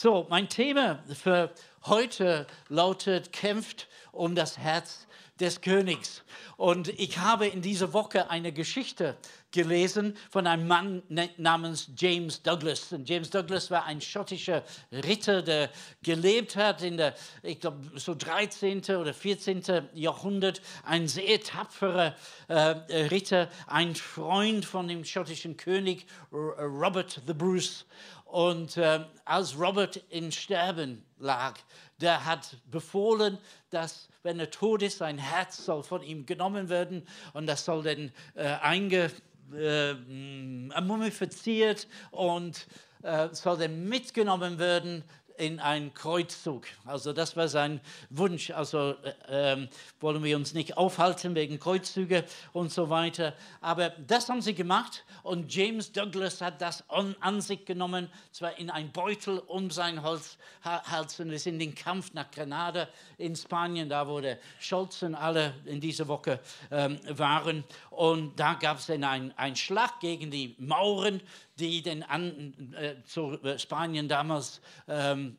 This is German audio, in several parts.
So, mein Thema für heute lautet, kämpft um das Herz des Königs. Und ich habe in dieser Woche eine Geschichte gelesen von einem Mann namens James Douglas. Und James Douglas war ein schottischer Ritter, der gelebt hat in der, ich glaube, so 13. oder 14. Jahrhundert. Ein sehr tapferer äh, Ritter, ein Freund von dem schottischen König Robert the Bruce. Und äh, als Robert in Sterben lag, der hat befohlen, dass, wenn er tot ist, sein Herz soll von ihm genommen werden und das soll dann äh, einge, äh, mumifiziert und äh, soll dann mitgenommen werden in einen Kreuzzug. Also das war sein Wunsch. Also äh, äh, wollen wir uns nicht aufhalten wegen Kreuzzüge und so weiter. Aber das haben sie gemacht und James Douglas hat das an, an sich genommen, zwar in ein Beutel um sein Hals, Hals und ist in den Kampf nach Granada in Spanien, da der Scholz und alle in dieser Woche ähm, waren. Und da gab es dann einen Schlag gegen die Mauren die den an, äh, zu äh, Spanien damals ähm,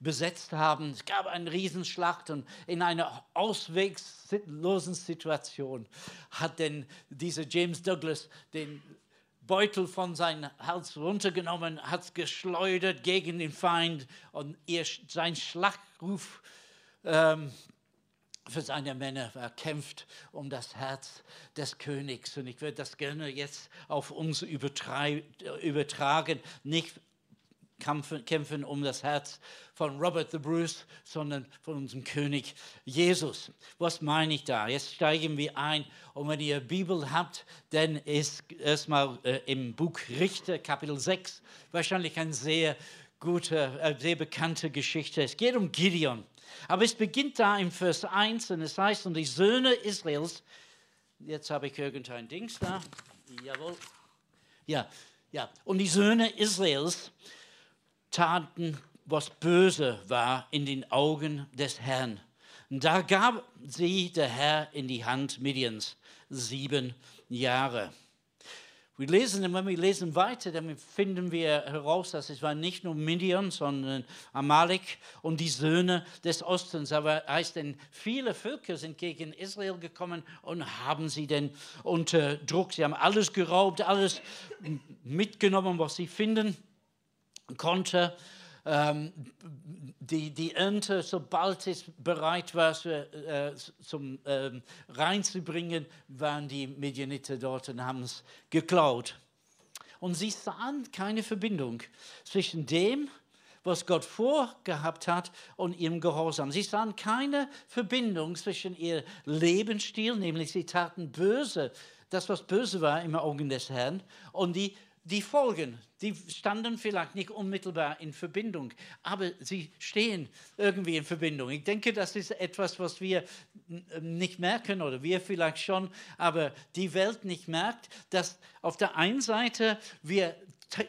besetzt haben. Es gab einen Riesenschlacht und in einer ausweglosen Situation hat denn dieser James Douglas den Beutel von seinem Hals runtergenommen, hat es geschleudert gegen den Feind und ihr, sein Schlachtruf ähm, für seine Männer. Er kämpft um das Herz des Königs. Und ich würde das gerne jetzt auf uns übertragen. Nicht kämpfen, kämpfen um das Herz von Robert the Bruce, sondern von unserem König Jesus. Was meine ich da? Jetzt steigen wir ein. Und wenn ihr Bibel habt, dann ist erstmal äh, im Buch Richter, Kapitel 6, wahrscheinlich eine sehr gute, äh, sehr bekannte Geschichte. Es geht um Gideon. Aber es beginnt da im Vers 1 und es heißt, und die Söhne Israels, jetzt habe ich irgendein Dings da, jawohl, ja, ja, und die Söhne Israels taten, was böse war in den Augen des Herrn. Da gab sie der Herr in die Hand Midians sieben Jahre. Wir lesen, wenn wir lesen weiter, dann finden wir heraus, dass es war nicht nur Midian, sondern Amalek und die Söhne des Ostens. Aber heißt denn, viele Völker sind gegen Israel gekommen und haben sie denn unter Druck. Sie haben alles geraubt, alles mitgenommen, was sie finden konnten ähm, die, die Ernte, sobald es bereit war, äh, zum ähm, reinzubringen, waren die Medianiter dort und haben es geklaut. Und sie sahen keine Verbindung zwischen dem, was Gott vorgehabt hat und ihrem Gehorsam. Sie sahen keine Verbindung zwischen ihrem Lebensstil, nämlich sie taten böse, das, was böse war im Augen des Herrn, und die die Folgen, die standen vielleicht nicht unmittelbar in Verbindung, aber sie stehen irgendwie in Verbindung. Ich denke, das ist etwas, was wir nicht merken oder wir vielleicht schon, aber die Welt nicht merkt, dass auf der einen Seite wir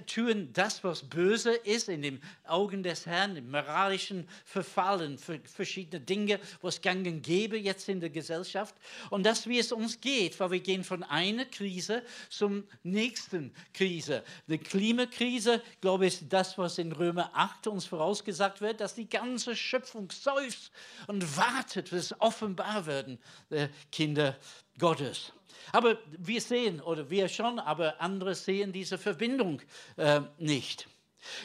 tun das, was böse ist in den Augen des Herrn, im moralischen Verfallen, für verschiedene Dinge, was gang und gäbe jetzt in der Gesellschaft. Und das, wie es uns geht, weil wir gehen von einer Krise zum nächsten Krise. Die Klimakrise, glaube ich, ist das, was in Römer 8 uns vorausgesagt wird, dass die ganze Schöpfung seufzt und wartet, bis offenbar werden, der Kinder Gottes. Aber wir sehen, oder wir schon, aber andere sehen diese Verbindung äh, nicht.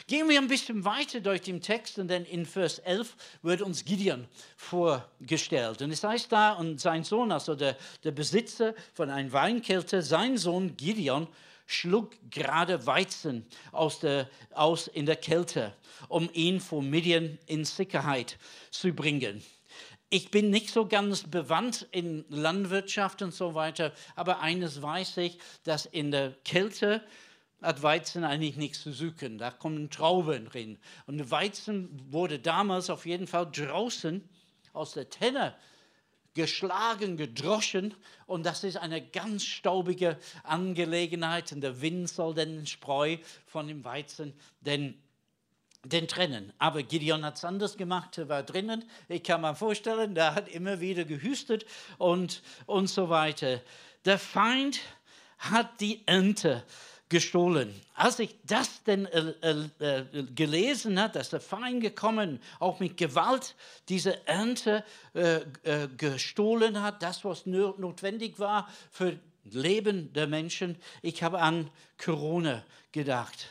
Gehen wir ein bisschen weiter durch den Text dann in Vers 11 wird uns Gideon vorgestellt. Und es heißt da, und sein Sohn, also der, der Besitzer von einem Weinkelter, sein Sohn Gideon, schlug gerade Weizen aus, der, aus in der Kälte, um ihn vor Midian in Sicherheit zu bringen. Ich bin nicht so ganz bewandt in Landwirtschaft und so weiter, aber eines weiß ich, dass in der Kälte hat Weizen eigentlich nichts zu suchen. Da kommen Trauben drin. Und Weizen wurde damals auf jeden Fall draußen aus der Tenne geschlagen, gedroschen und das ist eine ganz staubige Angelegenheit und der Wind soll den Spreu von dem Weizen denn den trennen. Aber Gideon hat es anders gemacht, er war drinnen. Ich kann mir vorstellen, der hat immer wieder gehüstet und, und so weiter. Der Feind hat die Ernte gestohlen. Als ich das denn äh, äh, äh gelesen habe, dass der Feind gekommen, auch mit Gewalt diese Ernte äh, äh gestohlen hat, das, was notwendig war für Leben der Menschen, ich habe an Corona gedacht.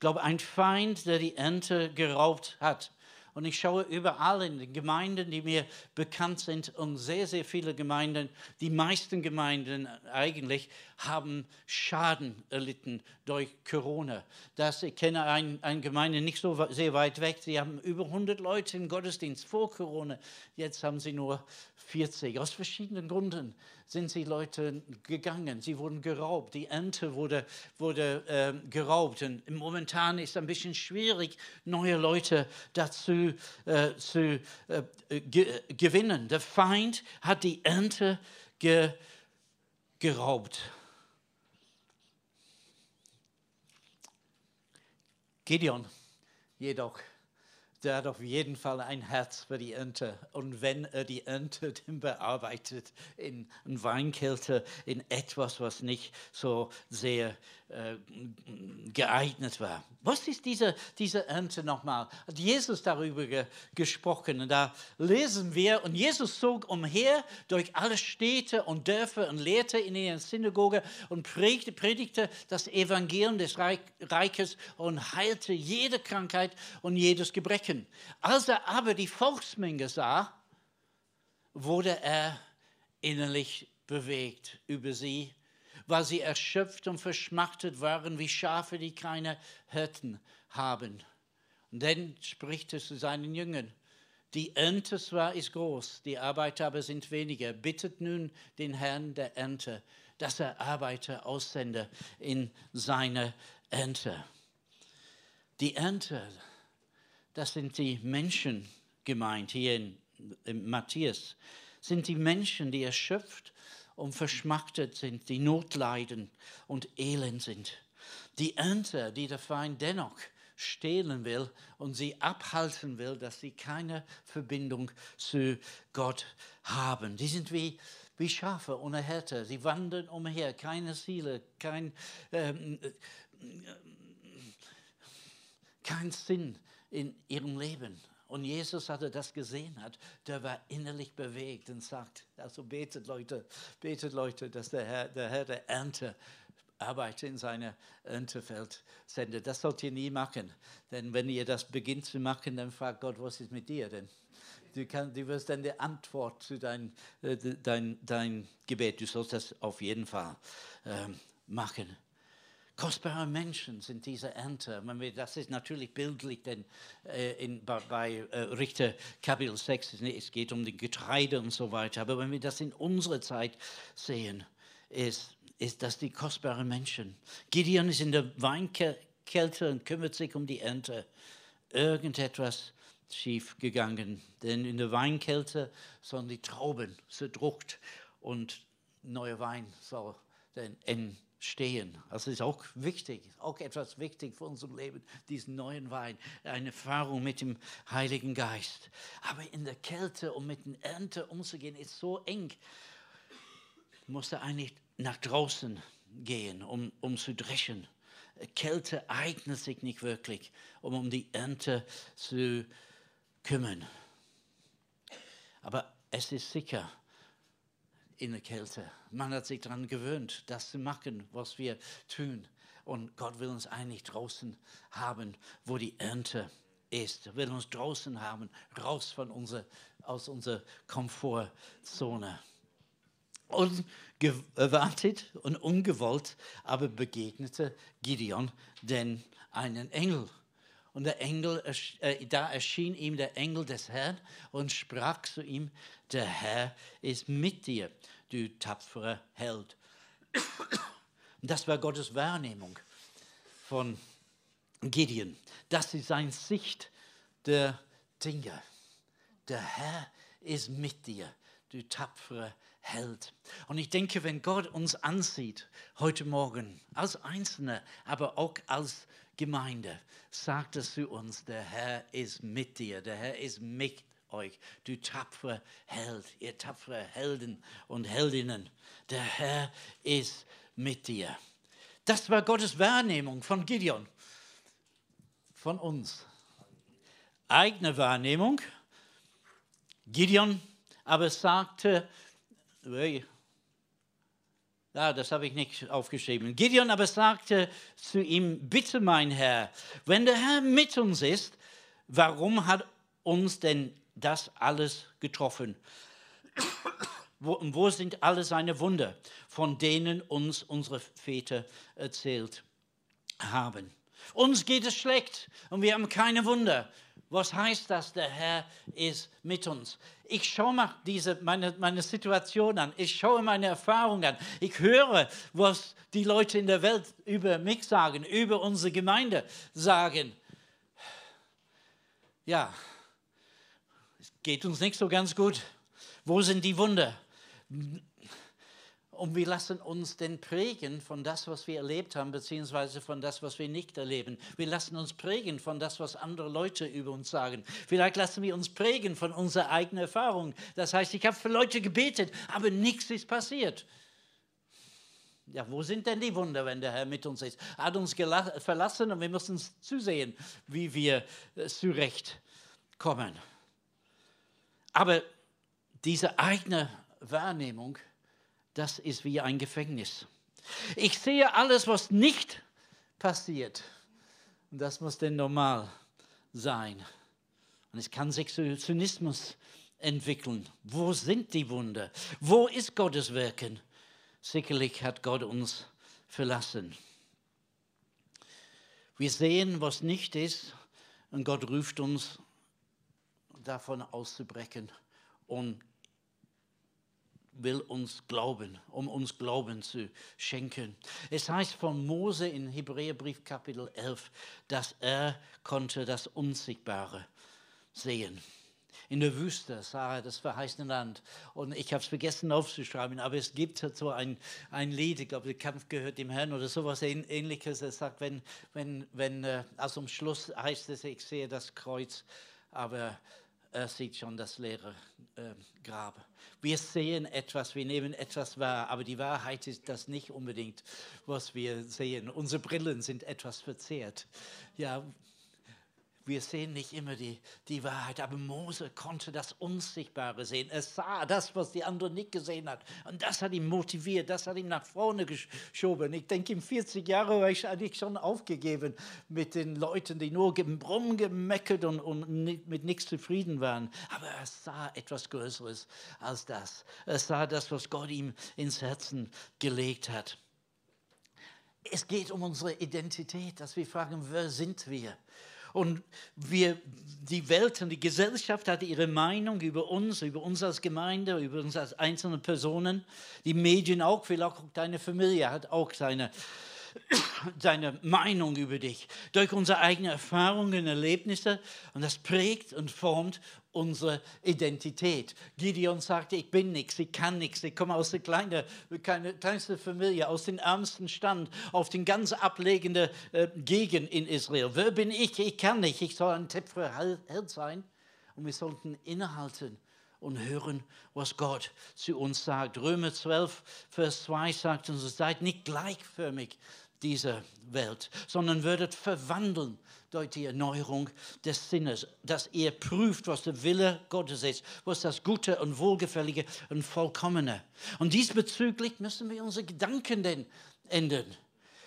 Ich glaube, ein Feind, der die Ernte geraubt hat. Und ich schaue überall in den Gemeinden, die mir bekannt sind, und sehr, sehr viele Gemeinden, die meisten Gemeinden eigentlich, haben Schaden erlitten durch Corona. Das, ich kenne eine ein Gemeinde nicht so sehr weit weg, sie haben über 100 Leute im Gottesdienst vor Corona, jetzt haben sie nur 40, aus verschiedenen Gründen sind sie Leute gegangen, sie wurden geraubt, die Ernte wurde, wurde äh, geraubt. Und momentan ist es ein bisschen schwierig, neue Leute dazu äh, zu äh, ge gewinnen. Der Feind hat die Ernte ge geraubt. Gideon jedoch der hat auf jeden Fall ein Herz für die Ernte. Und wenn er die Ernte dann bearbeitet in Weinkälte, in etwas, was nicht so sehr äh, geeignet war. Was ist diese, diese Ernte nochmal? Hat Jesus darüber ge gesprochen? Und da lesen wir, und Jesus zog umher durch alle Städte und Dörfer und lehrte in ihrer Synagoge und predigte, predigte das Evangelium des Reich, Reiches und heilte jede Krankheit und jedes Gebrechen. Als er aber die Volksmenge sah, wurde er innerlich bewegt über sie weil sie erschöpft und verschmachtet waren wie Schafe, die keine Hirten haben. Und dann spricht er zu seinen Jüngern, die Ernte zwar ist groß, die Arbeiter aber sind weniger. Bittet nun den Herrn der Ernte, dass er Arbeiter aussende in seine Ernte. Die Ernte, das sind die Menschen gemeint hier in, in Matthias, sind die Menschen, die erschöpft und verschmachtet sind, die Not leiden und elend sind. Die Ernte, die der Feind dennoch stehlen will und sie abhalten will, dass sie keine Verbindung zu Gott haben. Die sind wie, wie Schafe ohne Härte. Sie wandern umher, keine Ziele, kein, ähm, äh, kein Sinn in ihrem Leben. Und Jesus hatte das gesehen hat, der war innerlich bewegt und sagt, also betet Leute, betet Leute, dass der Herr der, Herr der Ernte Arbeiter in seine Erntefeld sendet. Das sollt ihr nie machen, denn wenn ihr das beginnt zu machen, dann fragt Gott, was ist mit dir denn? Du, kann, du wirst dann die Antwort zu dein, äh, dein, dein Gebet. Du sollst das auf jeden Fall ähm, machen. Kostbare Menschen sind diese Ernte. Das ist natürlich bildlich, denn äh, in, bei, äh, Richter Kapitel 6, es geht um die Getreide und so weiter. Aber wenn wir das in unserer Zeit sehen, ist, ist das die kostbaren Menschen. Gideon ist in der Weinkälte und kümmert sich um die Ernte. Irgendetwas schief gegangen, denn in der Weinkälte sollen die Trauben zerdruckt und neuer Wein soll dann entstehen stehen. Das ist auch wichtig, auch etwas wichtig für unser Leben, diesen neuen Wein, eine Erfahrung mit dem Heiligen Geist. Aber in der Kälte, um mit der Ernte umzugehen, ist so eng. Muss er eigentlich nach draußen gehen, um, um zu dreschen. Kälte eignet sich nicht wirklich, um um die Ernte zu kümmern. Aber es ist sicher, in der Kälte. Man hat sich daran gewöhnt, das zu machen, was wir tun. Und Gott will uns eigentlich draußen haben, wo die Ernte ist. Er will uns draußen haben, raus von unser, aus unserer Komfortzone. Unerwartet und ungewollt aber begegnete Gideon denn einen Engel. Und der Engel, äh, da erschien ihm der Engel des Herrn und sprach zu ihm, der Herr ist mit dir, du tapfere Held. Und das war Gottes Wahrnehmung von Gideon. Das ist seine Sicht der Dinge. Der Herr ist mit dir, du tapfere Held. Und ich denke, wenn Gott uns ansieht heute Morgen, als Einzelne, aber auch als Gemeinde, sagt er zu uns, der Herr ist mit dir, der Herr ist mit euch, du tapfere Held, ihr tapfere Helden und Heldinnen. Der Herr ist mit dir. Das war Gottes Wahrnehmung von Gideon, von uns. Eigene Wahrnehmung. Gideon aber sagte, ja, das habe ich nicht aufgeschrieben. Gideon aber sagte zu ihm, bitte mein Herr, wenn der Herr mit uns ist, warum hat uns denn das alles getroffen? Wo, wo sind alle seine Wunder, von denen uns unsere Väter erzählt haben? Uns geht es schlecht und wir haben keine Wunder. Was heißt das? Der Herr ist mit uns. Ich schaue mal diese, meine, meine Situation an. Ich schaue meine Erfahrungen an. Ich höre, was die Leute in der Welt über mich sagen, über unsere Gemeinde sagen. Ja, es geht uns nicht so ganz gut. Wo sind die Wunder? Und wir lassen uns denn prägen von das, was wir erlebt haben, beziehungsweise von das, was wir nicht erleben. Wir lassen uns prägen von das, was andere Leute über uns sagen. Vielleicht lassen wir uns prägen von unserer eigenen Erfahrung. Das heißt, ich habe für Leute gebetet, aber nichts ist passiert. Ja, wo sind denn die Wunder, wenn der Herr mit uns ist? Er hat uns verlassen und wir müssen zusehen, wie wir äh, zurechtkommen. Aber diese eigene Wahrnehmung, das ist wie ein Gefängnis. Ich sehe alles, was nicht passiert. Und das muss denn normal sein. Und es kann sich Zynismus entwickeln. Wo sind die Wunder? Wo ist Gottes Wirken? Sicherlich hat Gott uns verlassen. Wir sehen, was nicht ist, und Gott ruft uns davon auszubrechen und will uns glauben, um uns Glauben zu schenken. Es heißt von Mose in Hebräerbrief Kapitel 11, dass er konnte das Unsichtbare sehen. In der Wüste sah er das verheißene Land. Und ich habe es vergessen aufzuschreiben, aber es gibt so ein, ein Lied, ich glaube, der Kampf gehört dem Herrn oder sowas ähnliches. Er sagt, wenn, wenn, wenn, äh, also am Schluss heißt es, ich sehe das Kreuz, aber er sieht schon das leere äh, Grab. Wir sehen etwas, wir nehmen etwas wahr, aber die Wahrheit ist das nicht unbedingt, was wir sehen. Unsere Brillen sind etwas verzerrt. Ja, wir sehen nicht immer die, die Wahrheit, aber Mose konnte das Unsichtbare sehen. Er sah das, was die anderen nicht gesehen hat. Und das hat ihn motiviert, das hat ihn nach vorne geschoben. Ich denke, in 40 Jahren war ich eigentlich schon aufgegeben mit den Leuten, die nur rumgemeckert und, und mit nichts zufrieden waren. Aber er sah etwas Größeres als das. Er sah das, was Gott ihm ins Herzen gelegt hat. Es geht um unsere Identität, dass wir fragen, wer sind wir? Und wir, die Welt und die Gesellschaft hat ihre Meinung über uns, über uns als Gemeinde, über uns als einzelne Personen. Die Medien auch, vielleicht auch deine Familie hat auch seine, seine Meinung über dich. Durch unsere eigenen Erfahrungen, Erlebnisse. Und das prägt und formt unsere Identität. Gideon sagte, ich bin nichts, ich kann nichts, ich komme aus der kleinen, keine, kleinsten Familie, aus dem ärmsten Stand, auf den ganz ablegenden äh, Gegend in Israel. Wer bin ich? Ich kann nicht, ich soll ein tapferer Held sein. Und wir sollten innehalten und hören, was Gott zu uns sagt. Römer 12, Vers 2 sagt uns, seid nicht gleichförmig dieser Welt, sondern werdet verwandeln durch die Erneuerung des Sinnes, dass ihr prüft, was der Wille Gottes ist, was das Gute und Wohlgefällige und Vollkommene. Und diesbezüglich müssen wir unsere Gedanken denn ändern.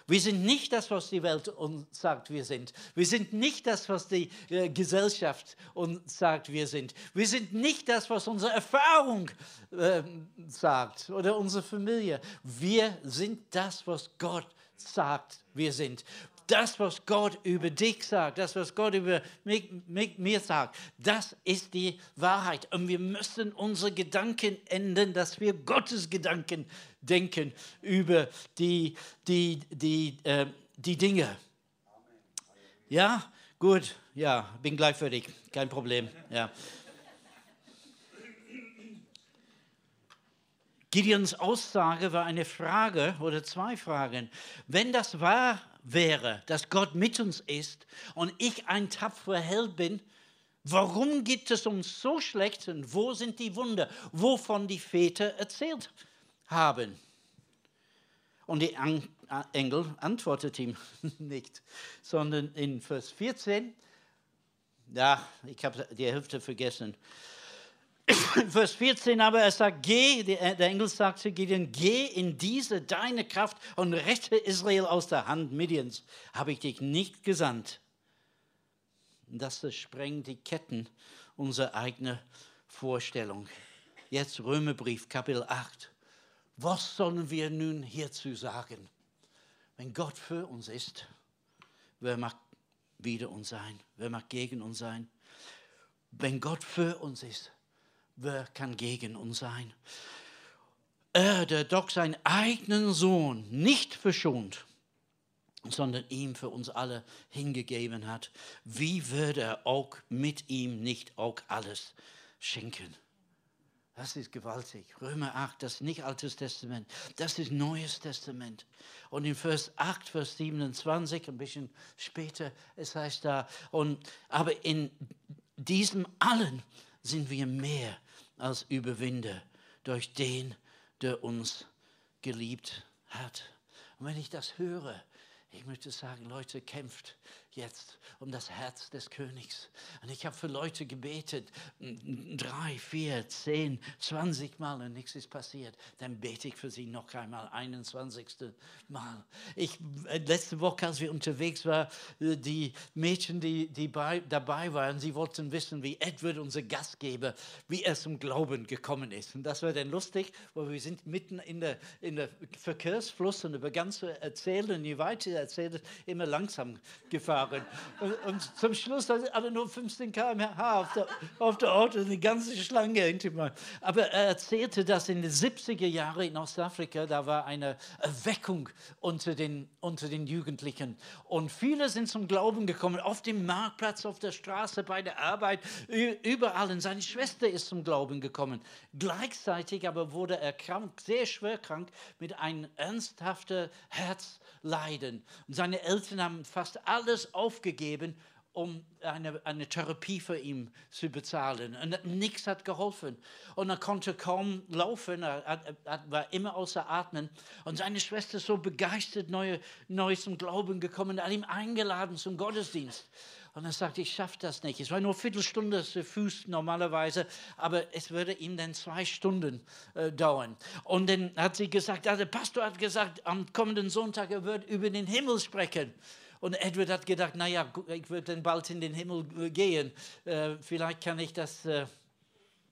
Wir sind nicht das, was die Welt uns sagt, wir sind. Wir sind nicht das, was die äh, Gesellschaft uns sagt, wir sind. Wir sind nicht das, was unsere Erfahrung äh, sagt oder unsere Familie. Wir sind das, was Gott sagt, wir sind das, was Gott über dich sagt, das, was Gott über mich, mich, mir sagt, das ist die Wahrheit. Und wir müssen unsere Gedanken ändern, dass wir Gottes Gedanken denken über die, die, die, äh, die Dinge. Ja, gut, ja, bin gleich fertig, kein Problem. Ja. Gideons Aussage war eine Frage oder zwei Fragen. Wenn das wahr wäre, dass Gott mit uns ist und ich ein tapferer Held bin, warum geht es uns so schlecht und wo sind die Wunder, wovon die Väter erzählt haben? Und die Engel antwortet ihm nicht, sondern in Vers 14, ja, ich habe die Hälfte vergessen. Vers 14 aber, er sagt, geh, der Engel sagt zu Gideon, geh in diese deine Kraft und rette Israel aus der Hand Midians. Habe ich dich nicht gesandt. Das sprengt die Ketten unserer eigenen Vorstellung. Jetzt Römerbrief, Kapitel 8. Was sollen wir nun hierzu sagen? Wenn Gott für uns ist, wer mag wider uns sein? Wer mag gegen uns sein? Wenn Gott für uns ist, wer kann gegen uns sein? Er, der doch seinen eigenen Sohn nicht verschont, sondern ihm für uns alle hingegeben hat, wie würde er auch mit ihm nicht auch alles schenken? Das ist gewaltig. Römer 8, das ist nicht Altes Testament, das ist Neues Testament. Und in Vers 8, Vers 27, ein bisschen später, es heißt da, und, aber in diesem allen sind wir mehr als Überwinder durch den, der uns geliebt hat. Und wenn ich das höre, ich möchte sagen, Leute, kämpft jetzt um das Herz des Königs. Und ich habe für Leute gebetet, drei, vier, zehn, zwanzig Mal und nichts ist passiert. Dann bete ich für sie noch einmal, 21. Mal. Ich, äh, letzte Woche, als wir unterwegs waren, äh, die Mädchen, die, die bei, dabei waren, sie wollten wissen, wie Edward, unser Gastgeber, wie er zum Glauben gekommen ist. Und das war dann lustig, weil wir sind mitten in der, in der Verkehrsfluss und er begann zu erzählen, je weiter er erzählte, immer langsam gefahren fahren. Und, und zum Schluss hatte nur 15 km/h auf der, auf der Auto, eine ganze Schlange hinter mir. Aber er erzählte, dass in den 70er Jahren in Ostafrika, da war eine Erweckung unter den, unter den Jugendlichen. Und viele sind zum Glauben gekommen, auf dem Marktplatz, auf der Straße, bei der Arbeit, überall. Und seine Schwester ist zum Glauben gekommen. Gleichzeitig aber wurde er krank, sehr schwer krank, mit einem ernsthaften Herzleiden. Und seine Eltern haben fast alles aufgegeben, um eine, eine Therapie für ihn zu bezahlen. Und nichts hat geholfen. Und er konnte kaum laufen, er, er, war immer außer Atmen. Und seine Schwester ist so begeistert, neu, neu zum Glauben gekommen, hat ihn eingeladen zum Gottesdienst. Und er sagte, ich schaffe das nicht. Es war nur eine Viertelstunde zu Fuß normalerweise, aber es würde ihm dann zwei Stunden äh, dauern. Und dann hat sie gesagt, also der Pastor hat gesagt, am kommenden Sonntag, er wird über den Himmel sprechen. Und Edward hat gedacht, naja, ich würde dann bald in den Himmel äh, gehen. Äh, vielleicht kann ich das, äh,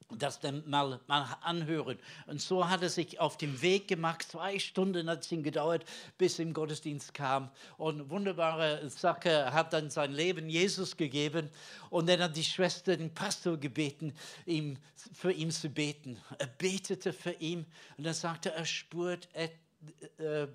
das dann mal, mal anhören. Und so hat er sich auf den Weg gemacht. Zwei Stunden hat es ihm gedauert, bis er im Gottesdienst kam. Und wunderbare Sache, hat dann sein Leben Jesus gegeben. Und dann hat die Schwester den Pastor gebeten, ihm, für ihn zu beten. Er betete für ihn und dann sagte er spürt etwas äh,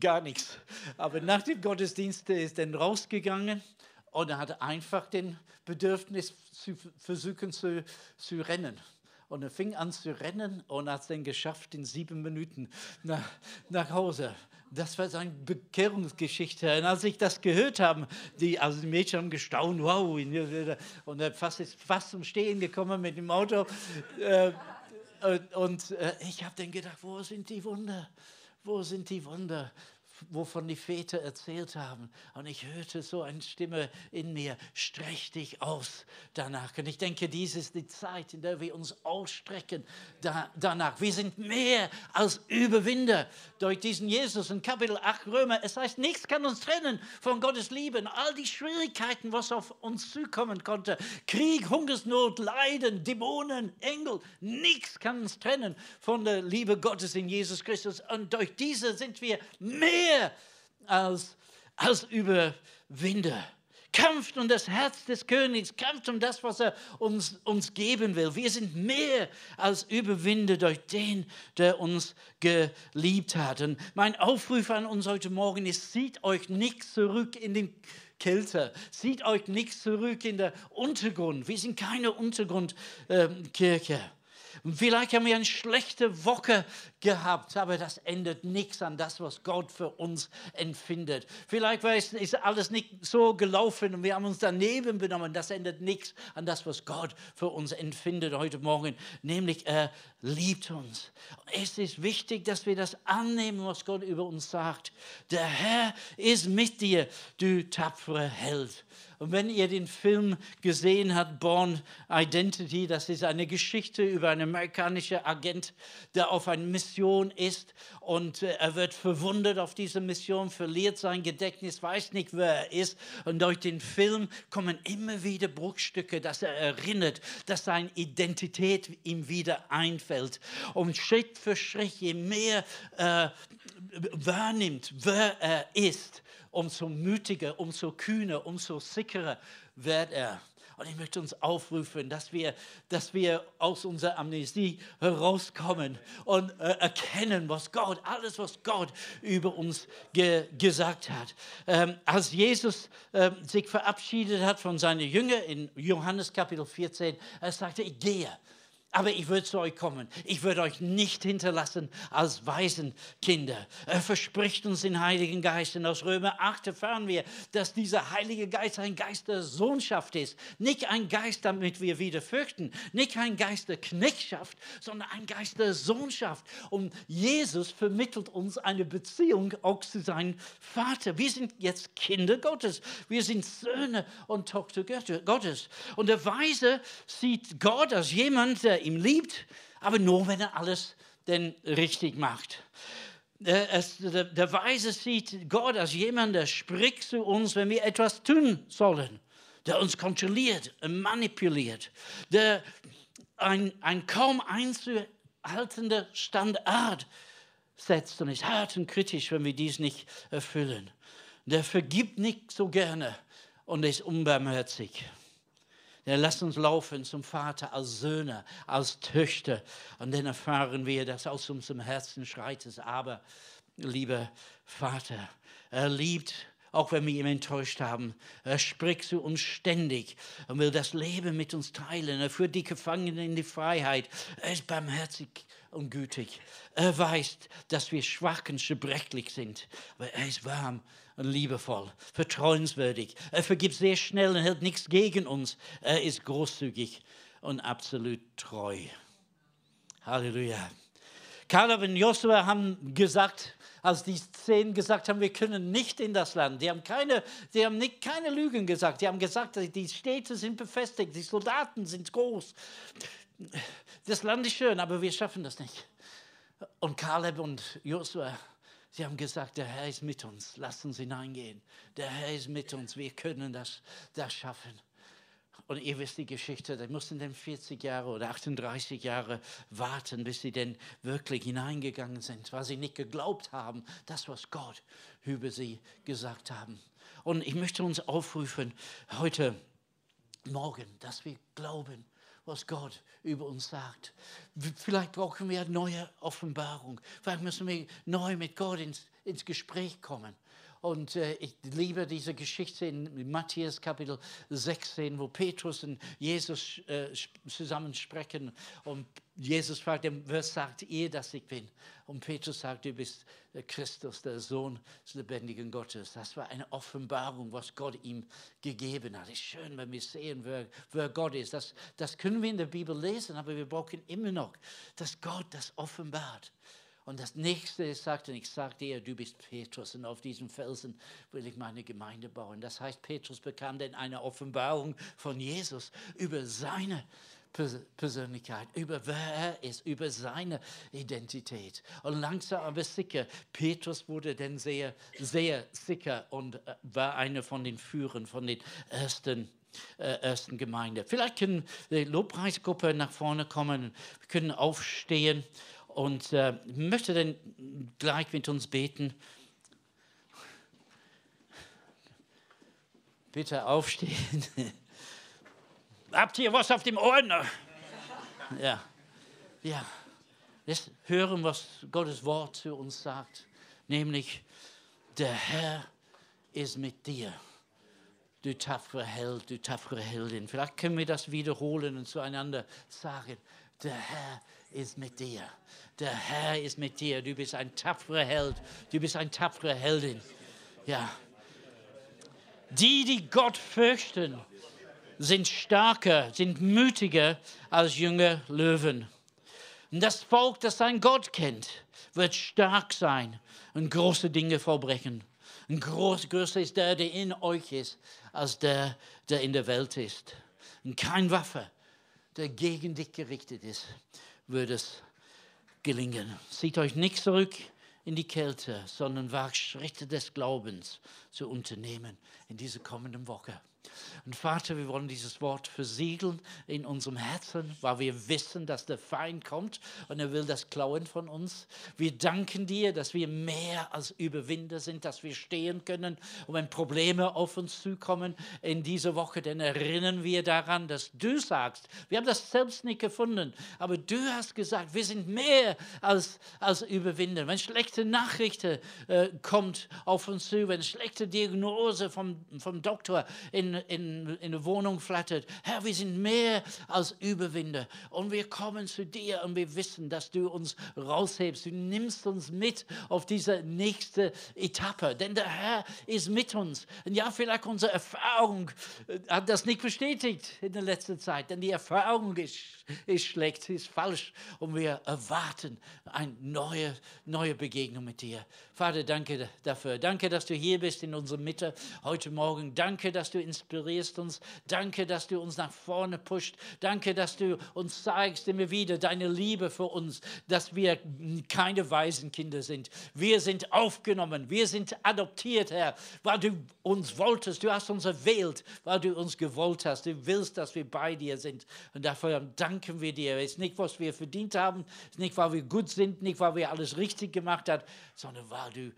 gar nichts. Aber nach dem Gottesdienst ist er rausgegangen und er hatte einfach den Bedürfnis zu versuchen zu, zu rennen. Und er fing an zu rennen und hat es dann geschafft in sieben Minuten nach, nach Hause. Das war seine Bekehrungsgeschichte. Und als ich das gehört habe, die, also die Mädchen haben gestaunt, wow. Und er fast, ist fast zum Stehen gekommen mit dem Auto. Und, und äh, ich habe dann gedacht, wo sind die Wunder? Wo sind die Wunder? Wovon die Väter erzählt haben. Und ich hörte so eine Stimme in mir, streck dich aus danach. Und ich denke, dies ist die Zeit, in der wir uns ausstrecken da, danach. Wir sind mehr als Überwinder durch diesen Jesus. In Kapitel 8 Römer, es heißt, nichts kann uns trennen von Gottes Liebe. Und all die Schwierigkeiten, was auf uns zukommen konnte, Krieg, Hungersnot, Leiden, Dämonen, Engel, nichts kann uns trennen von der Liebe Gottes in Jesus Christus. Und durch diese sind wir mehr mehr als, als Überwinder. Kämpft um das Herz des Königs, kämpft um das, was er uns, uns geben will. Wir sind mehr als Überwinder durch den, der uns geliebt hat. Und mein Aufruf an uns heute Morgen ist, zieht euch nicht zurück in den Kälte, zieht euch nicht zurück in den Untergrund. Wir sind keine Untergrundkirche. Ähm, Vielleicht haben wir eine schlechte Woche gehabt, aber das ändert nichts an das, was Gott für uns empfindet. Vielleicht ist alles nicht so gelaufen und wir haben uns daneben benommen. Das ändert nichts an das, was Gott für uns empfindet heute Morgen, nämlich er liebt uns. Es ist wichtig, dass wir das annehmen, was Gott über uns sagt. Der Herr ist mit dir, du tapfere Held. Und wenn ihr den Film gesehen habt, Born Identity, das ist eine Geschichte über einen amerikanischen Agent, der auf einer Mission ist und äh, er wird verwundet auf dieser Mission, verliert sein Gedächtnis, weiß nicht, wer er ist. Und durch den Film kommen immer wieder Bruchstücke, dass er erinnert, dass seine Identität ihm wieder einfällt. Und Schritt für Schritt, je mehr äh, wahrnimmt, wer er ist, umso mutiger, umso kühner, umso sicherer wird er. Und ich möchte uns aufrufen, dass wir, dass wir aus unserer Amnesie herauskommen und äh, erkennen, was Gott, alles, was Gott über uns ge gesagt hat. Ähm, als Jesus äh, sich verabschiedet hat von seinen Jüngern in Johannes Kapitel 14, er sagte, ich gehe aber ich würde zu euch kommen. Ich würde euch nicht hinterlassen als Waisenkinder. Er verspricht uns den Heiligen Geist. Und aus Römer 8 erfahren wir, dass dieser Heilige Geist ein Geist der Sohnschaft ist. Nicht ein Geist, damit wir wieder fürchten. Nicht ein Geist der Knechtschaft, sondern ein Geist der Sohnschaft. Und Jesus vermittelt uns eine Beziehung auch zu seinem Vater. Wir sind jetzt Kinder Gottes. Wir sind Söhne und Tochter Gottes. Und der Weise sieht Gott als jemand, der ihm liebt, aber nur, wenn er alles denn richtig macht. Der, Weise sieht Gott als jemand, der spricht zu uns, wenn wir etwas tun sollen, der uns kontrolliert, manipuliert, der ein, ein kaum einzuhaltender Standard setzt und ist hart und kritisch, wenn wir dies nicht erfüllen. Der vergibt nicht so gerne und ist unbarmherzig. Der lässt uns laufen zum Vater als Söhne, als Töchter. Und dann erfahren wir, dass aus unserem Herzen schreit es, aber, lieber Vater, er liebt auch wenn wir ihn enttäuscht haben. Er spricht zu uns ständig und will das Leben mit uns teilen. Er führt die Gefangenen in die Freiheit. Er ist barmherzig und gütig. Er weiß, dass wir schwach und zerbrechlich sind, aber er ist warm und liebevoll, vertrauenswürdig. Er vergibt sehr schnell und hält nichts gegen uns. Er ist großzügig und absolut treu. Halleluja. Kaleb und Joshua haben gesagt, als die zehn gesagt haben, wir können nicht in das Land. Die haben keine, die haben nicht, keine Lügen gesagt. Die haben gesagt, die Städte sind befestigt, die Soldaten sind groß. Das Land ist schön, aber wir schaffen das nicht. Und Kaleb und Joshua Sie haben gesagt, der Herr ist mit uns, lasst uns hineingehen. Der Herr ist mit uns, wir können das, das schaffen. Und ihr wisst die Geschichte, die mussten dann 40 Jahre oder 38 Jahre warten, bis sie denn wirklich hineingegangen sind, weil sie nicht geglaubt haben, das, was Gott über sie gesagt haben. Und ich möchte uns aufrufen, heute Morgen, dass wir glauben, was Gott über uns sagt. Vielleicht brauchen wir eine neue Offenbarung. Vielleicht müssen wir neu mit Gott ins, ins Gespräch kommen. Und äh, ich liebe diese Geschichte in Matthäus Kapitel 16, wo Petrus und Jesus äh, zusammen sprechen. Und Jesus fragt, was sagt ihr, dass ich bin? Und Petrus sagt, du bist der Christus, der Sohn des lebendigen Gottes. Das war eine Offenbarung, was Gott ihm gegeben hat. Es ist schön, wenn wir sehen, wer, wer Gott ist. Das, das können wir in der Bibel lesen, aber wir brauchen immer noch, dass Gott das offenbart. Und das nächste ist, sagt, und ich sage dir, du bist Petrus und auf diesem Felsen will ich meine Gemeinde bauen. Das heißt, Petrus bekam dann eine Offenbarung von Jesus über seine Persönlichkeit, über wer er ist, über seine Identität. Und langsam aber sicher, Petrus wurde dann sehr, sehr sicher und äh, war einer von den Führern, von den ersten äh, ersten Gemeinde. Vielleicht können die Lobpreisgruppe nach vorne kommen, können aufstehen. Und äh, möchte dann gleich mit uns beten. Bitte aufstehen. Habt ihr was auf dem Ohren? Ja, ja. Jetzt hören, was Gottes Wort zu uns sagt. Nämlich, der Herr ist mit dir. Du tapfere Held, du tapfere Heldin. Vielleicht können wir das wiederholen und zueinander sagen der Herr ist mit dir. Der Herr ist mit dir. Du bist ein tapferer Held. Du bist eine tapfere Heldin. Ja. Die, die Gott fürchten, sind stärker, sind mutiger als junge Löwen. Und das Volk, das sein Gott kennt, wird stark sein und große Dinge vollbrechen. Und groß, größer ist der, der in euch ist, als der, der in der Welt ist. Und kein Waffe, der gegen dich gerichtet ist, wird es gelingen. Zieht euch nicht zurück in die Kälte, sondern wagt Schritte des Glaubens zu unternehmen in dieser kommenden Woche. Und Vater, wir wollen dieses Wort versiegeln in unserem Herzen, weil wir wissen, dass der Feind kommt und er will das klauen von uns. Wir danken dir, dass wir mehr als Überwinder sind, dass wir stehen können und wenn Probleme auf uns zukommen in dieser Woche, dann erinnern wir daran, dass du sagst, wir haben das selbst nicht gefunden, aber du hast gesagt, wir sind mehr als, als Überwinder. Wenn schlechte Nachrichten äh, kommt auf uns zu, wenn schlechte Diagnose vom, vom Doktor in, in, in eine Wohnung flattert. Herr, wir sind mehr als Überwinder und wir kommen zu dir und wir wissen, dass du uns raushebst. Du nimmst uns mit auf diese nächste Etappe, denn der Herr ist mit uns. Und ja, vielleicht unsere Erfahrung äh, hat das nicht bestätigt in der letzten Zeit, denn die Erfahrung ist, ist schlecht, ist falsch und wir erwarten eine neue, neue Begegnung mit dir. Vater, danke dafür. Danke, dass du hier bist in unserer Mitte heute Morgen. Danke, dass du inspirierst uns. Danke, dass du uns nach vorne pusht. Danke, dass du uns zeigst immer wieder deine Liebe für uns, dass wir keine Waisenkinder sind. Wir sind aufgenommen. Wir sind adoptiert, Herr, weil du uns wolltest. Du hast uns erwählt, weil du uns gewollt hast. Du willst, dass wir bei dir sind. Und dafür danken wir dir. Es ist nicht, was wir verdient haben. Es ist nicht, weil wir gut sind, nicht, weil wir alles richtig gemacht haben, sondern weil du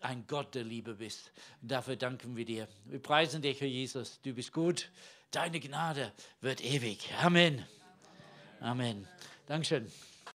ein Gott der Liebe bist. Dafür danken wir dir. Wir preisen dich, Herr Jesus. Du bist gut. Deine Gnade wird ewig. Amen. Amen. Dankeschön.